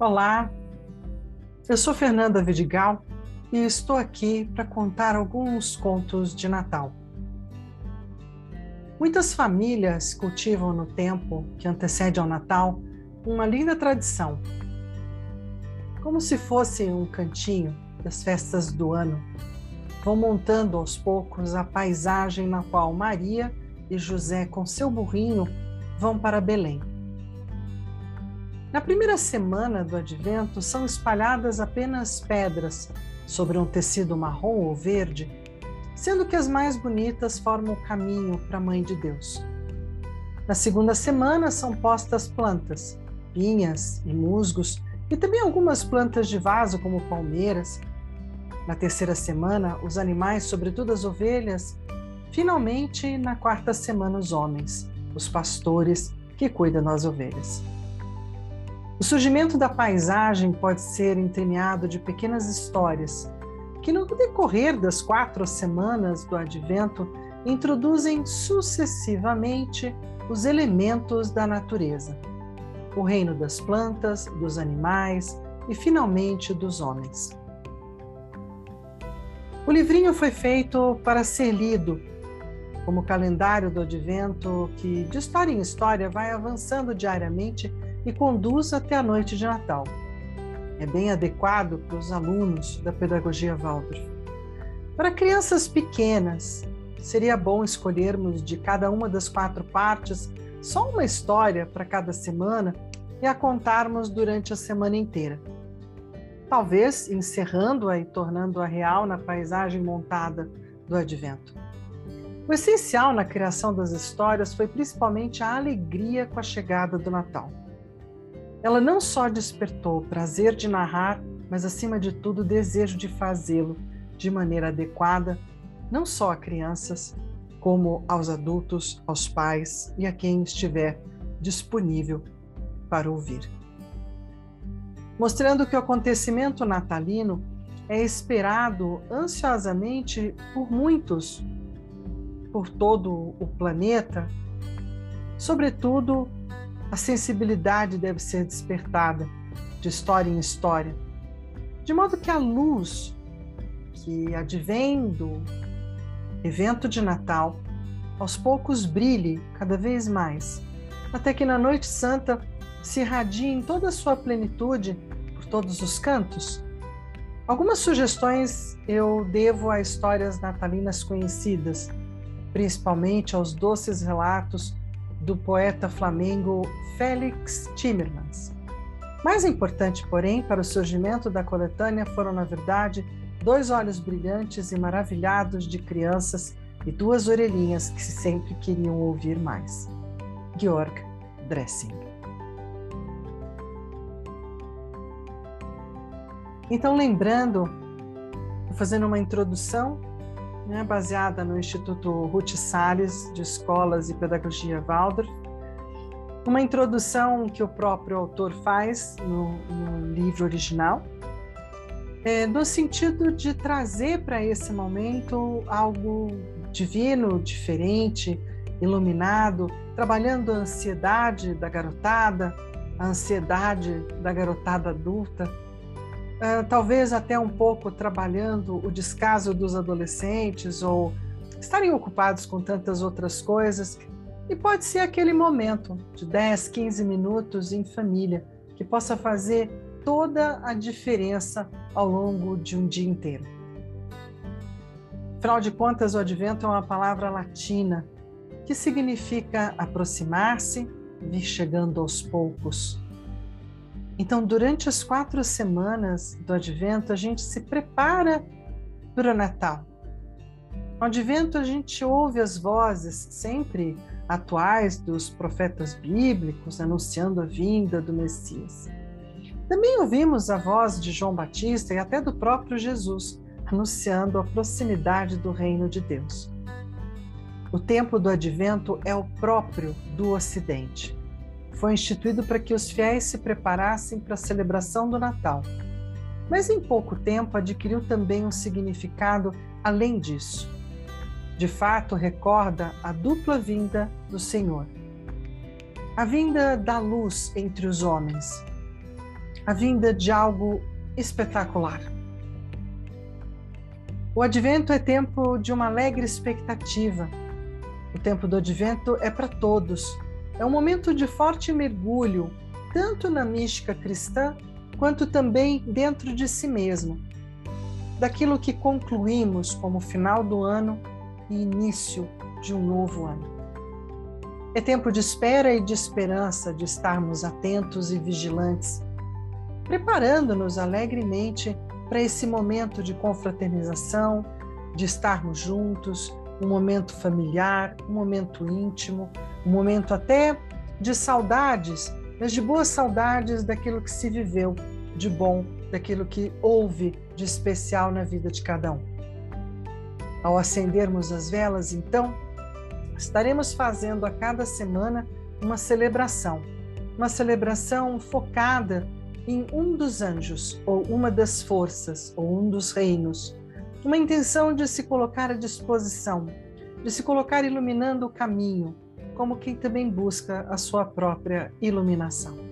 Olá, eu sou Fernanda Vidigal e estou aqui para contar alguns contos de Natal. Muitas famílias cultivam no tempo que antecede ao Natal uma linda tradição, como se fosse um cantinho das festas do ano. Vão montando aos poucos a paisagem na qual Maria e José, com seu burrinho, vão para Belém. Na primeira semana do advento, são espalhadas apenas pedras sobre um tecido marrom ou verde, sendo que as mais bonitas formam o caminho para a Mãe de Deus. Na segunda semana, são postas plantas, pinhas e musgos, e também algumas plantas de vaso, como palmeiras. Na terceira semana, os animais, sobretudo as ovelhas. Finalmente, na quarta semana, os homens, os pastores que cuidam das ovelhas. O surgimento da paisagem pode ser entremeado de pequenas histórias que, no decorrer das quatro semanas do advento, introduzem sucessivamente os elementos da natureza, o reino das plantas, dos animais e, finalmente, dos homens. O livrinho foi feito para ser lido, como calendário do advento, que de história em história vai avançando diariamente e conduz até a noite de Natal. É bem adequado para os alunos da pedagogia Waldorf. Para crianças pequenas, seria bom escolhermos de cada uma das quatro partes só uma história para cada semana e a contarmos durante a semana inteira. Talvez encerrando-a e tornando-a real na paisagem montada do advento. O essencial na criação das histórias foi principalmente a alegria com a chegada do Natal. Ela não só despertou o prazer de narrar, mas acima de tudo o desejo de fazê-lo de maneira adequada, não só a crianças, como aos adultos, aos pais e a quem estiver disponível para ouvir. Mostrando que o acontecimento natalino é esperado ansiosamente por muitos, por todo o planeta, sobretudo a sensibilidade deve ser despertada de história em história, de modo que a luz que advém do evento de Natal aos poucos brilhe cada vez mais, até que na Noite Santa se irradie em toda a sua plenitude por todos os cantos. Algumas sugestões eu devo a histórias natalinas conhecidas, principalmente aos doces relatos do poeta flamengo Félix Timmermans. Mais importante, porém, para o surgimento da coletânea foram, na verdade, dois olhos brilhantes e maravilhados de crianças e duas orelhinhas que sempre queriam ouvir mais. Georg Dressing. Então, lembrando, fazendo uma introdução né, baseada no Instituto Ruth Salles de Escolas e Pedagogia Waldorf. Uma introdução que o próprio autor faz no, no livro original, é, no sentido de trazer para esse momento algo divino, diferente, iluminado, trabalhando a ansiedade da garotada, a ansiedade da garotada adulta, uh, talvez até um pouco trabalhando o descaso dos adolescentes ou estarem ocupados com tantas outras coisas. E pode ser aquele momento de 10, 15 minutos em família que possa fazer toda a diferença ao longo de um dia inteiro. Afinal de contas, o advento é uma palavra latina que significa aproximar-se, vir chegando aos poucos. Então, durante as quatro semanas do Advento, a gente se prepara para o Natal. No Advento, a gente ouve as vozes sempre atuais dos profetas bíblicos anunciando a vinda do Messias. Também ouvimos a voz de João Batista e até do próprio Jesus anunciando a proximidade do reino de Deus. O tempo do advento é o próprio do Ocidente foi instituído para que os fiéis se preparassem para a celebração do Natal. Mas em pouco tempo adquiriu também um significado além disso. De fato, recorda a dupla vinda do Senhor. A vinda da luz entre os homens. a vinda de algo espetacular. O advento é tempo de uma alegre expectativa. O tempo do advento é para todos. É um momento de forte mergulho, tanto na mística cristã, quanto também dentro de si mesmo, daquilo que concluímos como final do ano e início de um novo ano. É tempo de espera e de esperança, de estarmos atentos e vigilantes, preparando-nos alegremente para esse momento de confraternização, de estarmos juntos, um momento familiar, um momento íntimo, um momento até de saudades, mas de boas saudades daquilo que se viveu de bom, daquilo que houve de especial na vida de cada um. Ao acendermos as velas, então, estaremos fazendo a cada semana uma celebração, uma celebração focada em um dos anjos, ou uma das forças, ou um dos reinos, uma intenção de se colocar à disposição, de se colocar iluminando o caminho, como quem também busca a sua própria iluminação.